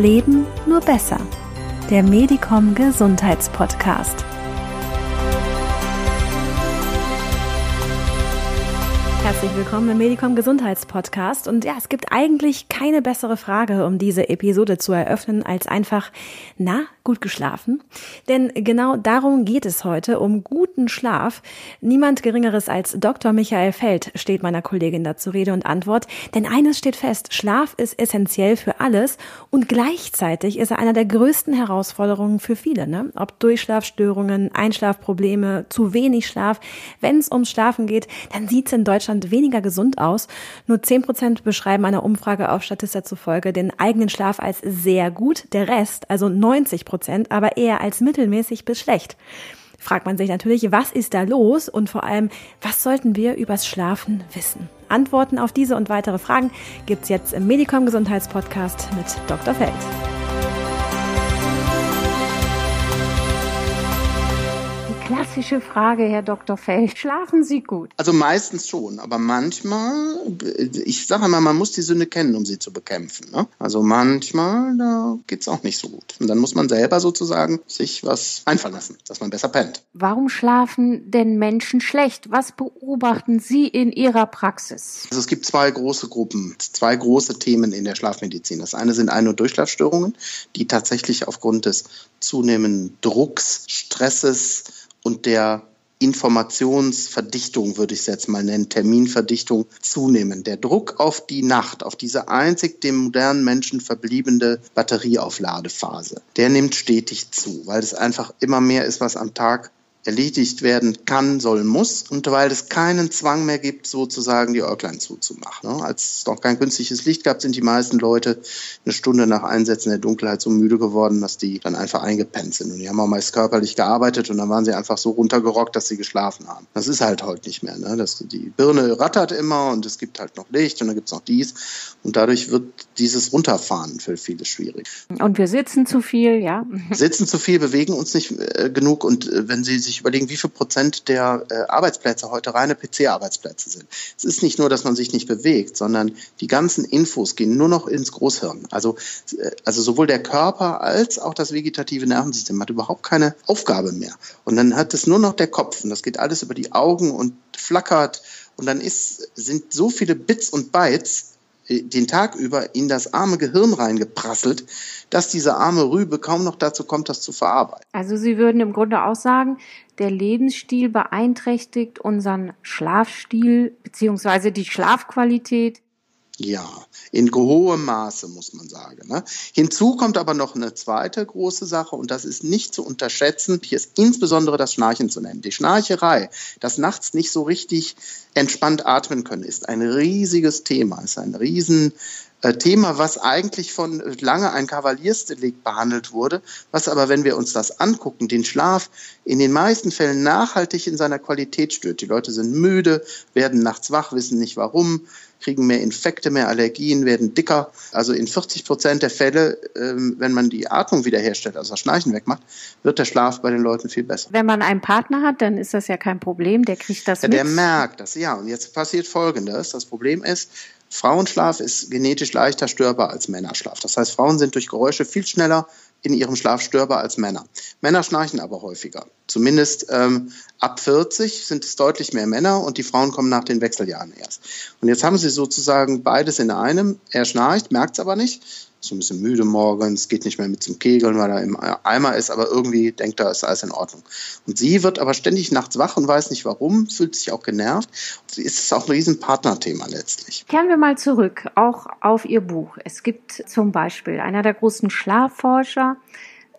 Leben nur besser. Der Medicom Gesundheitspodcast. Herzlich willkommen im Medicom Gesundheitspodcast. Und ja, es gibt eigentlich keine bessere Frage, um diese Episode zu eröffnen, als einfach, na, gut geschlafen? Denn genau darum geht es heute, um guten Schlaf. Niemand Geringeres als Dr. Michael Feld steht meiner Kollegin dazu Rede und Antwort. Denn eines steht fest, Schlaf ist essentiell für alles und gleichzeitig ist er einer der größten Herausforderungen für viele. Ne? Ob Durchschlafstörungen, Einschlafprobleme, zu wenig Schlaf. Wenn es ums Schlafen geht, dann sieht es in Deutschland Deutschland weniger gesund aus. Nur 10 Prozent beschreiben einer Umfrage auf Statista zufolge den eigenen Schlaf als sehr gut, der Rest, also 90 Prozent, aber eher als mittelmäßig bis schlecht. Fragt man sich natürlich, was ist da los und vor allem, was sollten wir übers Schlafen wissen? Antworten auf diese und weitere Fragen gibt's jetzt im Medicom Gesundheitspodcast mit Dr. Feld. Klassische Frage, Herr Dr. Feld. Schlafen Sie gut? Also meistens schon, aber manchmal, ich sage mal, man muss die Sünde kennen, um sie zu bekämpfen. Ne? Also manchmal, da geht es auch nicht so gut. Und dann muss man selber sozusagen sich was einfallen lassen, dass man besser pennt. Warum schlafen denn Menschen schlecht? Was beobachten Sie in Ihrer Praxis? Also es gibt zwei große Gruppen, zwei große Themen in der Schlafmedizin. Das eine sind Ein- und Durchschlafstörungen, die tatsächlich aufgrund des zunehmenden Drucks, Stresses, und der Informationsverdichtung, würde ich es jetzt mal nennen, Terminverdichtung zunehmen. Der Druck auf die Nacht, auf diese einzig dem modernen Menschen verbliebene Batterieaufladephase, der nimmt stetig zu, weil es einfach immer mehr ist, was am Tag erledigt werden kann, soll, muss und weil es keinen Zwang mehr gibt, sozusagen die Äuglein zuzumachen. Ne? Als es noch kein künstliches Licht gab, sind die meisten Leute eine Stunde nach Einsetzen der Dunkelheit so müde geworden, dass die dann einfach eingepennt sind. Und die haben auch meist körperlich gearbeitet und dann waren sie einfach so runtergerockt, dass sie geschlafen haben. Das ist halt heute nicht mehr. Ne? Das, die Birne rattert immer und es gibt halt noch Licht und dann gibt es noch dies. Und dadurch wird dieses Runterfahren für viele schwierig. Und wir sitzen zu viel, ja? Sitzen zu viel, bewegen uns nicht äh, genug und äh, wenn sie sich sich überlegen, wie viel Prozent der äh, Arbeitsplätze heute reine PC-Arbeitsplätze sind. Es ist nicht nur, dass man sich nicht bewegt, sondern die ganzen Infos gehen nur noch ins Großhirn. Also, äh, also sowohl der Körper als auch das vegetative Nervensystem hat überhaupt keine Aufgabe mehr. Und dann hat es nur noch der Kopf und das geht alles über die Augen und flackert. Und dann ist, sind so viele Bits und Bytes den Tag über in das arme Gehirn reingeprasselt, dass diese arme Rübe kaum noch dazu kommt, das zu verarbeiten. Also Sie würden im Grunde auch sagen, der Lebensstil beeinträchtigt unseren Schlafstil beziehungsweise die Schlafqualität. Ja, in hohem Maße, muss man sagen. Ne? Hinzu kommt aber noch eine zweite große Sache und das ist nicht zu unterschätzen. Hier ist insbesondere das Schnarchen zu nennen. Die Schnarcherei, das nachts nicht so richtig entspannt atmen können, ist ein riesiges Thema, ist ein riesen Thema, was eigentlich von lange ein Kavaliersdelikt behandelt wurde, was aber, wenn wir uns das angucken, den Schlaf in den meisten Fällen nachhaltig in seiner Qualität stört. Die Leute sind müde, werden nachts wach, wissen nicht warum, kriegen mehr Infekte, mehr Allergien, werden dicker. Also in 40 Prozent der Fälle, ähm, wenn man die Atmung wiederherstellt, also das Schnarchen wegmacht, wird der Schlaf bei den Leuten viel besser. Wenn man einen Partner hat, dann ist das ja kein Problem, der kriegt das ja, mit. Der merkt das, ja. Und jetzt passiert Folgendes. Das Problem ist, Frauenschlaf ist genetisch leichter störbar als Männerschlaf. Das heißt, Frauen sind durch Geräusche viel schneller in ihrem Schlaf störbar als Männer. Männer schnarchen aber häufiger. Zumindest ähm, ab 40 sind es deutlich mehr Männer und die Frauen kommen nach den Wechseljahren erst. Und jetzt haben sie sozusagen beides in einem. Er schnarcht, merkt es aber nicht so ein bisschen müde morgens, geht nicht mehr mit zum Kegeln, weil er im Eimer ist, aber irgendwie denkt er, ist alles in Ordnung. Und sie wird aber ständig nachts wach und weiß nicht warum, fühlt sich auch genervt. Sie ist auch ein riesen Partnerthema letztlich. Kehren wir mal zurück, auch auf Ihr Buch. Es gibt zum Beispiel einer der großen Schlafforscher,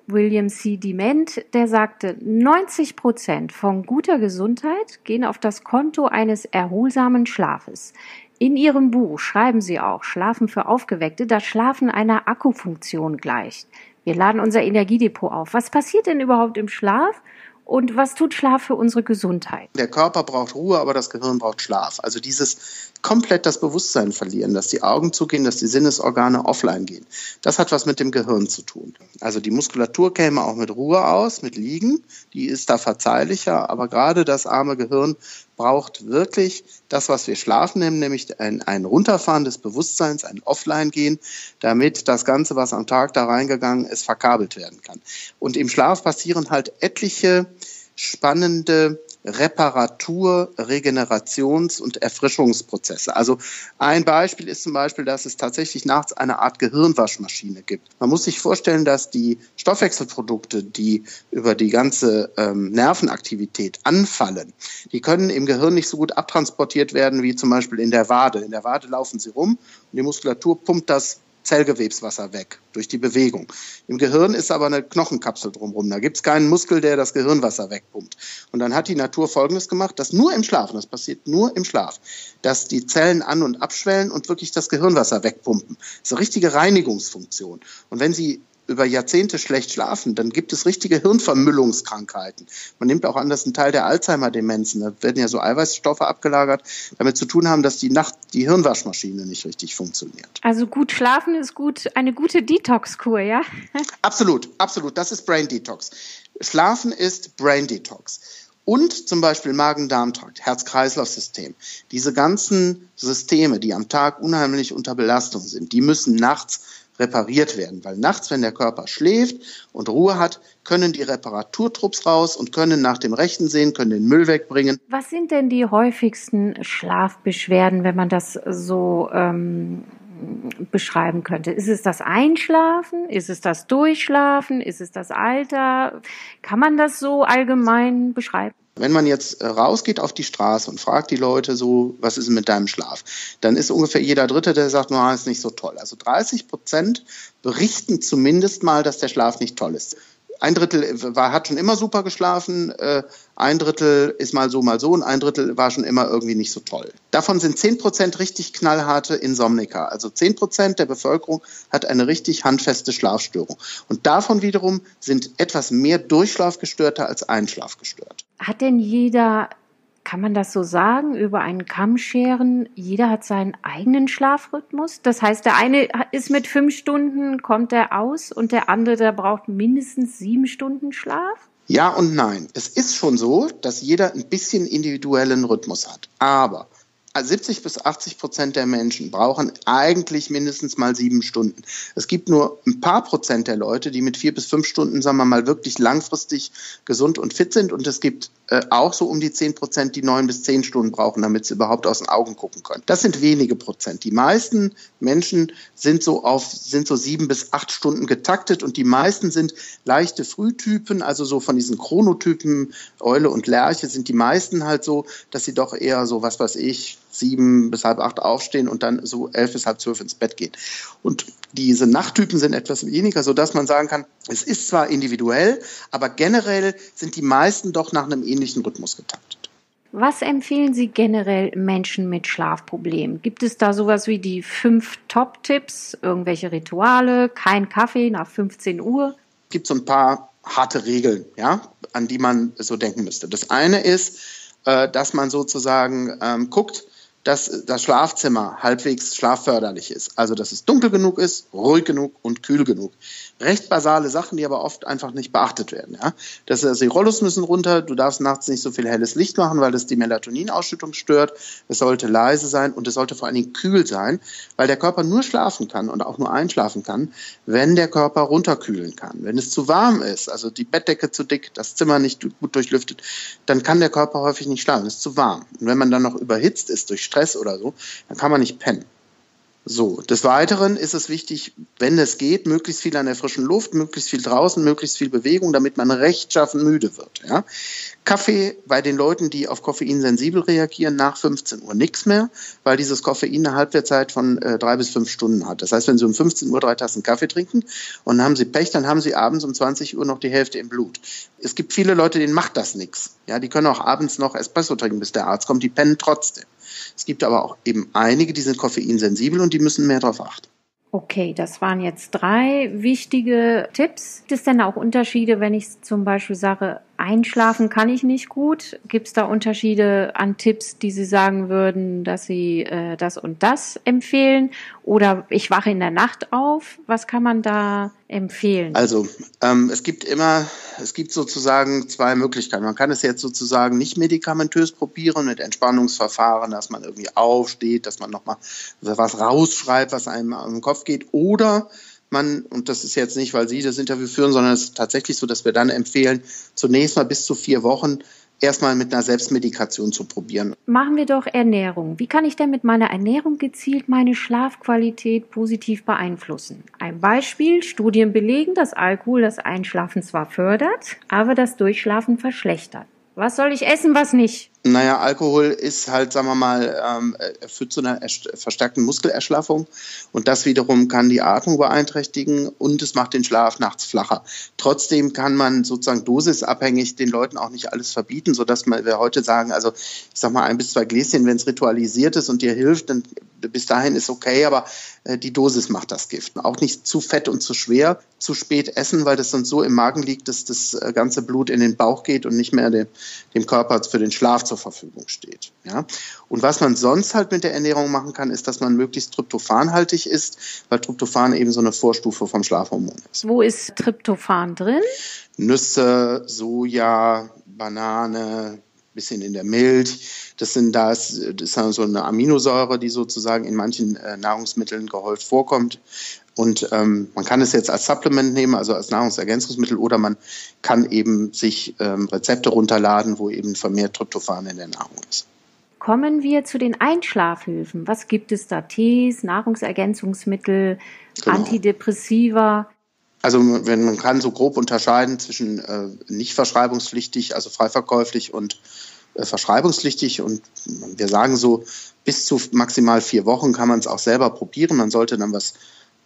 William C. Dement, der sagte, 90 Prozent von guter Gesundheit gehen auf das Konto eines erholsamen Schlafes. In Ihrem Buch schreiben Sie auch, Schlafen für Aufgeweckte, dass Schlafen einer Akkufunktion gleicht. Wir laden unser Energiedepot auf. Was passiert denn überhaupt im Schlaf? Und was tut Schlaf für unsere Gesundheit? Der Körper braucht Ruhe, aber das Gehirn braucht Schlaf. Also dieses komplett das Bewusstsein verlieren, dass die Augen zugehen, dass die Sinnesorgane offline gehen. Das hat was mit dem Gehirn zu tun. Also die Muskulatur käme auch mit Ruhe aus, mit Liegen. Die ist da verzeihlicher, aber gerade das arme Gehirn braucht wirklich das, was wir Schlafen nennen, nämlich ein, ein Runterfahren des Bewusstseins, ein Offline-Gehen, damit das Ganze, was am Tag da reingegangen ist, verkabelt werden kann. Und im Schlaf passieren halt etliche spannende Reparatur-, Regenerations- und Erfrischungsprozesse. Also ein Beispiel ist zum Beispiel, dass es tatsächlich nachts eine Art Gehirnwaschmaschine gibt. Man muss sich vorstellen, dass die Stoffwechselprodukte, die über die ganze ähm, Nervenaktivität anfallen, die können im Gehirn nicht so gut abtransportiert werden wie zum Beispiel in der Wade. In der Wade laufen sie rum und die Muskulatur pumpt das Zellgewebswasser weg durch die Bewegung. Im Gehirn ist aber eine Knochenkapsel drumherum. Da gibt es keinen Muskel, der das Gehirnwasser wegpumpt. Und dann hat die Natur Folgendes gemacht, dass nur im Schlaf, und das passiert nur im Schlaf, dass die Zellen an- und abschwellen und wirklich das Gehirnwasser wegpumpen. Das ist eine richtige Reinigungsfunktion. Und wenn Sie über Jahrzehnte schlecht schlafen, dann gibt es richtige Hirnvermüllungskrankheiten. Man nimmt auch an, dass ein Teil der Alzheimer-Demenzen, da werden ja so Eiweißstoffe abgelagert, damit zu tun haben, dass die Nacht die Hirnwaschmaschine nicht richtig funktioniert. Also gut schlafen ist gut, eine gute Detox-Kur, ja? absolut, absolut. Das ist Brain Detox. Schlafen ist Brain Detox. Und zum Beispiel Magen-Darm-Trakt, Herz-Kreislauf-System. Diese ganzen Systeme, die am Tag unheimlich unter Belastung sind, die müssen nachts repariert werden. Weil nachts, wenn der Körper schläft und Ruhe hat, können die Reparaturtrupps raus und können nach dem Rechten sehen, können den Müll wegbringen. Was sind denn die häufigsten Schlafbeschwerden, wenn man das so ähm, beschreiben könnte? Ist es das Einschlafen? Ist es das Durchschlafen? Ist es das Alter? Kann man das so allgemein beschreiben? Wenn man jetzt äh, rausgeht auf die Straße und fragt die Leute so, was ist mit deinem Schlaf, dann ist ungefähr jeder Dritte, der sagt, no, ist nicht so toll. Also 30 Prozent berichten zumindest mal, dass der Schlaf nicht toll ist. Ein Drittel war, hat schon immer super geschlafen, äh, ein Drittel ist mal so, mal so und ein Drittel war schon immer irgendwie nicht so toll. Davon sind 10 Prozent richtig knallharte Insomniker. Also 10 Prozent der Bevölkerung hat eine richtig handfeste Schlafstörung. Und davon wiederum sind etwas mehr Durchschlafgestörte als Einschlafgestört. Hat denn jeder kann man das so sagen, über einen Kamm scheren? Jeder hat seinen eigenen Schlafrhythmus. Das heißt, der eine ist mit fünf Stunden, kommt er aus und der andere, der braucht mindestens sieben Stunden Schlaf? Ja und nein. Es ist schon so, dass jeder ein bisschen individuellen Rhythmus hat. Aber 70 bis 80 Prozent der Menschen brauchen eigentlich mindestens mal sieben Stunden. Es gibt nur ein paar Prozent der Leute, die mit vier bis fünf Stunden, sagen wir mal, wirklich langfristig gesund und fit sind. Und es gibt äh, auch so um die zehn Prozent, die neun bis zehn Stunden brauchen, damit sie überhaupt aus den Augen gucken können. Das sind wenige Prozent. Die meisten Menschen sind so auf, sind so sieben bis acht Stunden getaktet und die meisten sind leichte Frühtypen, also so von diesen Chronotypen Eule und Lerche sind die meisten halt so, dass sie doch eher so, was weiß ich, sieben bis halb acht aufstehen und dann so elf bis halb zwölf ins Bett gehen. Und diese Nachttypen sind etwas weniger, so dass man sagen kann, es ist zwar individuell, aber generell sind die meisten doch nach einem ähnlichen Rhythmus getaktet. Was empfehlen Sie generell Menschen mit Schlafproblemen? Gibt es da sowas wie die fünf Top-Tipps, irgendwelche Rituale, kein Kaffee nach 15 Uhr? Es gibt so ein paar harte Regeln, ja, an die man so denken müsste. Das eine ist, äh, dass man sozusagen ähm, guckt, dass das Schlafzimmer halbwegs schlafförderlich ist. Also, dass es dunkel genug ist, ruhig genug und kühl genug. Recht basale Sachen, die aber oft einfach nicht beachtet werden. Ja? Das, also die Rollos müssen runter, du darfst nachts nicht so viel helles Licht machen, weil das die Melatoninausschüttung stört. Es sollte leise sein und es sollte vor allen Dingen kühl sein, weil der Körper nur schlafen kann und auch nur einschlafen kann, wenn der Körper runterkühlen kann. Wenn es zu warm ist, also die Bettdecke zu dick, das Zimmer nicht gut durchlüftet, dann kann der Körper häufig nicht schlafen. Es ist zu warm. Und wenn man dann noch überhitzt ist durch Stress oder so, dann kann man nicht pennen. So, des Weiteren ist es wichtig, wenn es geht, möglichst viel an der frischen Luft, möglichst viel draußen, möglichst viel Bewegung, damit man rechtschaffen müde wird. Ja? Kaffee bei den Leuten, die auf Koffein sensibel reagieren, nach 15 Uhr nichts mehr, weil dieses Koffein eine Halbwertzeit von äh, drei bis fünf Stunden hat. Das heißt, wenn Sie um 15 Uhr drei Tassen Kaffee trinken und haben Sie Pech, dann haben Sie abends um 20 Uhr noch die Hälfte im Blut. Es gibt viele Leute, denen macht das nichts. Ja, die können auch abends noch Espresso trinken, bis der Arzt kommt, die pennen trotzdem. Es gibt aber auch eben einige, die sind koffeinsensibel und die müssen mehr darauf achten. Okay, das waren jetzt drei wichtige Tipps. Gibt es denn auch Unterschiede, wenn ich zum Beispiel sage, Einschlafen kann ich nicht gut. Gibt es da Unterschiede an Tipps, die Sie sagen würden, dass Sie äh, das und das empfehlen? Oder ich wache in der Nacht auf. Was kann man da empfehlen? Also ähm, es gibt immer, es gibt sozusagen zwei Möglichkeiten. Man kann es jetzt sozusagen nicht medikamentös probieren mit Entspannungsverfahren, dass man irgendwie aufsteht, dass man nochmal was rausschreibt, was einem am Kopf geht. Oder man, und das ist jetzt nicht, weil Sie das Interview führen, sondern es ist tatsächlich so, dass wir dann empfehlen, zunächst mal bis zu vier Wochen erstmal mit einer Selbstmedikation zu probieren. Machen wir doch Ernährung. Wie kann ich denn mit meiner Ernährung gezielt meine Schlafqualität positiv beeinflussen? Ein Beispiel, Studien belegen, dass Alkohol das Einschlafen zwar fördert, aber das Durchschlafen verschlechtert. Was soll ich essen, was nicht? Naja, Alkohol ist halt, sagen wir mal, ähm, führt zu einer verstärkten Muskelerschlaffung und das wiederum kann die Atmung beeinträchtigen und es macht den Schlaf nachts flacher. Trotzdem kann man sozusagen dosisabhängig den Leuten auch nicht alles verbieten, sodass wir heute sagen, also ich sag mal ein bis zwei Gläschen, wenn es ritualisiert ist und dir hilft, dann bis dahin ist okay, aber äh, die Dosis macht das Gift. Auch nicht zu fett und zu schwer, zu spät essen, weil das sonst so im Magen liegt, dass das äh, ganze Blut in den Bauch geht und nicht mehr dem, dem Körper für den Schlaf zur Verfügung steht. Ja? Und was man sonst halt mit der Ernährung machen kann, ist, dass man möglichst tryptophanhaltig ist, weil Tryptophan eben so eine Vorstufe vom Schlafhormon ist. Wo ist Tryptophan drin? Nüsse, Soja, Banane, bisschen in der Milch. Das sind das, das ist so eine Aminosäure, die sozusagen in manchen äh, Nahrungsmitteln gehäuft vorkommt. Und ähm, man kann es jetzt als Supplement nehmen, also als Nahrungsergänzungsmittel, oder man kann eben sich ähm, Rezepte runterladen, wo eben vermehrt Tryptophan in der Nahrung ist. Kommen wir zu den Einschlafhilfen. Was gibt es da? Tees, Nahrungsergänzungsmittel, genau. Antidepressiva? Also wenn man kann so grob unterscheiden zwischen äh, nicht verschreibungspflichtig, also freiverkäuflich und äh, verschreibungspflichtig. Und wir sagen so, bis zu maximal vier Wochen kann man es auch selber probieren. Man sollte dann was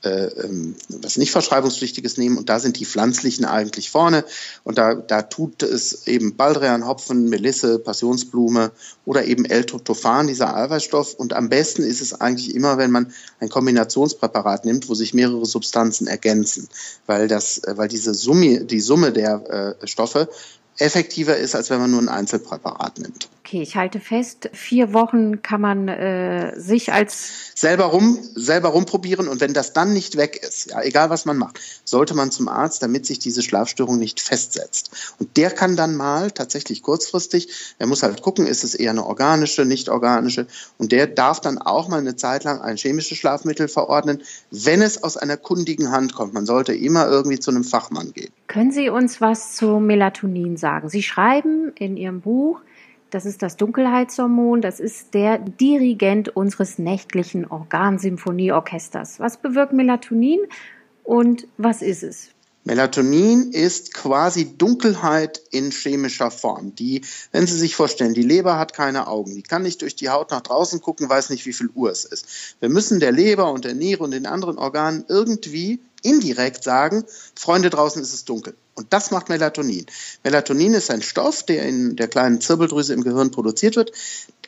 äh, ähm, was nicht verschreibungspflichtiges nehmen. Und da sind die pflanzlichen eigentlich vorne. Und da, da tut es eben Baldrian, Hopfen, Melisse, Passionsblume oder eben L-Tryptophan, dieser Eiweißstoff. Und am besten ist es eigentlich immer, wenn man ein Kombinationspräparat nimmt, wo sich mehrere Substanzen ergänzen, weil das, äh, weil diese Summe, die Summe der äh, Stoffe effektiver ist, als wenn man nur ein Einzelpräparat nimmt. Okay, ich halte fest, vier Wochen kann man äh, sich als selber rum, selber rumprobieren und wenn das dann nicht weg ist, ja, egal was man macht, sollte man zum Arzt, damit sich diese Schlafstörung nicht festsetzt. Und der kann dann mal tatsächlich kurzfristig, er muss halt gucken, ist es eher eine organische, nicht organische und der darf dann auch mal eine Zeit lang ein chemisches Schlafmittel verordnen, wenn es aus einer kundigen Hand kommt. Man sollte immer irgendwie zu einem Fachmann gehen. Können Sie uns was zu Melatonin sagen? Sie schreiben in Ihrem Buch, das ist das Dunkelheitshormon, das ist der Dirigent unseres nächtlichen Organsymphonieorchesters. Was bewirkt Melatonin und was ist es? Melatonin ist quasi Dunkelheit in chemischer Form. Die, wenn Sie sich vorstellen, die Leber hat keine Augen, die kann nicht durch die Haut nach draußen gucken, weiß nicht, wie viel Uhr es ist. Wir müssen der Leber und der Niere und den anderen Organen irgendwie indirekt sagen, Freunde, draußen ist es dunkel. Und das macht Melatonin. Melatonin ist ein Stoff, der in der kleinen Zirbeldrüse im Gehirn produziert wird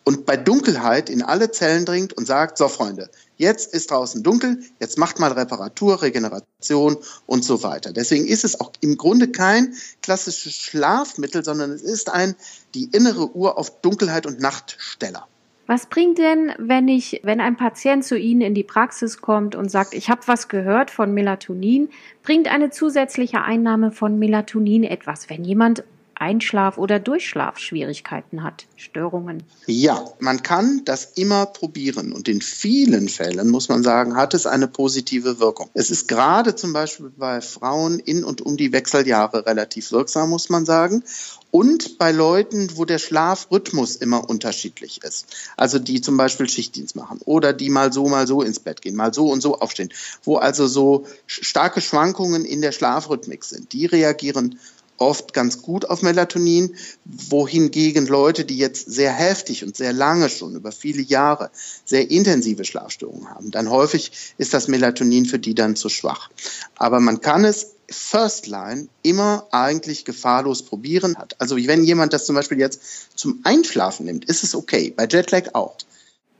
und bei Dunkelheit in alle Zellen dringt und sagt, so Freunde, jetzt ist draußen dunkel, jetzt macht mal Reparatur, Regeneration und so weiter. Deswegen ist es auch im Grunde kein klassisches Schlafmittel, sondern es ist ein die innere Uhr auf Dunkelheit und Nachtsteller. Was bringt denn, wenn ich, wenn ein Patient zu Ihnen in die Praxis kommt und sagt, ich habe was gehört von Melatonin, bringt eine zusätzliche Einnahme von Melatonin etwas, wenn jemand Einschlaf- oder Durchschlafschwierigkeiten hat, Störungen? Ja, man kann das immer probieren und in vielen Fällen, muss man sagen, hat es eine positive Wirkung. Es ist gerade zum Beispiel bei Frauen in und um die Wechseljahre relativ wirksam, muss man sagen und bei Leuten, wo der Schlafrhythmus immer unterschiedlich ist. Also die zum Beispiel Schichtdienst machen oder die mal so, mal so ins Bett gehen, mal so und so aufstehen, wo also so starke Schwankungen in der Schlafrhythmik sind. Die reagieren oft ganz gut auf Melatonin, wohingegen Leute, die jetzt sehr heftig und sehr lange schon über viele Jahre sehr intensive Schlafstörungen haben, dann häufig ist das Melatonin für die dann zu schwach. Aber man kann es First Line immer eigentlich gefahrlos probieren hat. Also wenn jemand das zum Beispiel jetzt zum Einschlafen nimmt, ist es okay. Bei Jetlag auch.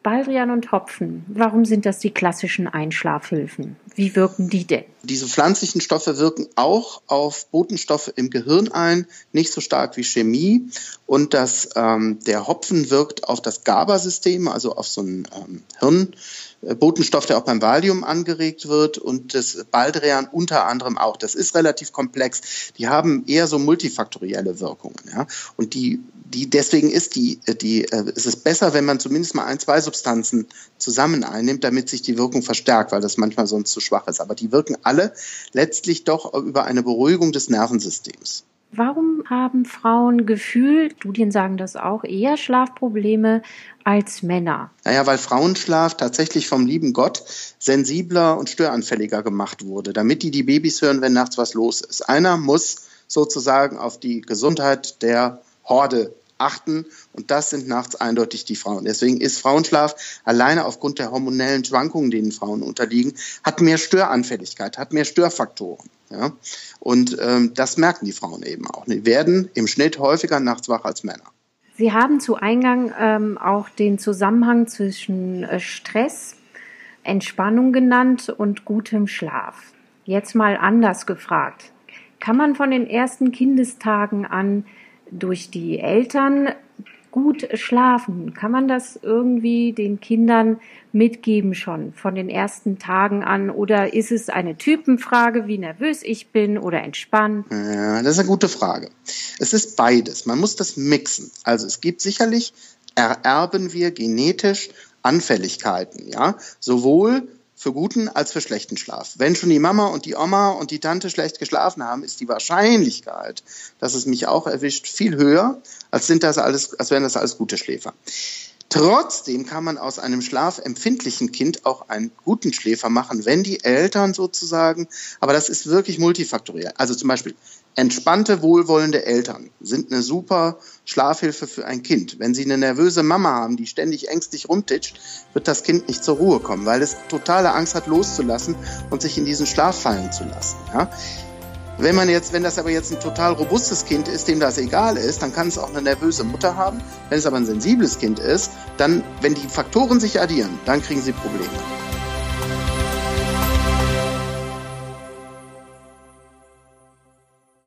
Baldrian und Hopfen, warum sind das die klassischen Einschlafhilfen? Wie wirken die denn? Diese pflanzlichen Stoffe wirken auch auf Botenstoffe im Gehirn ein, nicht so stark wie Chemie. Und das, ähm, der Hopfen wirkt auf das GABA-System, also auf so ein ähm, Hirn. Äh, der auch beim Valium angeregt wird und das Baldrian unter anderem auch. Das ist relativ komplex. Die haben eher so multifaktorielle Wirkungen. Ja? Und die, die, deswegen ist die, die, äh, es ist besser, wenn man zumindest mal ein, zwei Substanzen zusammen einnimmt, damit sich die Wirkung verstärkt, weil das manchmal sonst zu schwach ist. Aber die wirken alle letztlich doch über eine Beruhigung des Nervensystems. Warum haben Frauen gefühlt, Studien sagen das auch, eher Schlafprobleme als Männer? Naja, weil Frauenschlaf tatsächlich vom lieben Gott sensibler und störanfälliger gemacht wurde, damit die die Babys hören, wenn nachts was los ist. Einer muss sozusagen auf die Gesundheit der Horde achten und das sind nachts eindeutig die Frauen. Deswegen ist Frauenschlaf alleine aufgrund der hormonellen Schwankungen, denen Frauen unterliegen, hat mehr Störanfälligkeit, hat mehr Störfaktoren. Ja? Und ähm, das merken die Frauen eben auch. Die werden im Schnitt häufiger nachts wach als Männer. Sie haben zu Eingang ähm, auch den Zusammenhang zwischen äh, Stress, Entspannung genannt und gutem Schlaf. Jetzt mal anders gefragt. Kann man von den ersten Kindestagen an durch die Eltern gut schlafen? Kann man das irgendwie den Kindern mitgeben schon von den ersten Tagen an? Oder ist es eine Typenfrage, wie nervös ich bin oder entspannt? Ja, das ist eine gute Frage. Es ist beides. Man muss das mixen. Also es gibt sicherlich, ererben wir genetisch Anfälligkeiten, ja, sowohl für guten als für schlechten Schlaf. Wenn schon die Mama und die Oma und die Tante schlecht geschlafen haben, ist die Wahrscheinlichkeit, dass es mich auch erwischt, viel höher, als sind das alles, als wären das alles gute Schläfer. Trotzdem kann man aus einem schlafempfindlichen Kind auch einen guten Schläfer machen, wenn die Eltern sozusagen, aber das ist wirklich multifaktoriell. Also zum Beispiel Entspannte, wohlwollende Eltern sind eine super Schlafhilfe für ein Kind. Wenn Sie eine nervöse Mama haben, die ständig ängstlich rumtitscht, wird das Kind nicht zur Ruhe kommen, weil es totale Angst hat, loszulassen und sich in diesen Schlaf fallen zu lassen. Ja? Wenn man jetzt, wenn das aber jetzt ein total robustes Kind ist, dem das egal ist, dann kann es auch eine nervöse Mutter haben. Wenn es aber ein sensibles Kind ist, dann, wenn die Faktoren sich addieren, dann kriegen sie Probleme.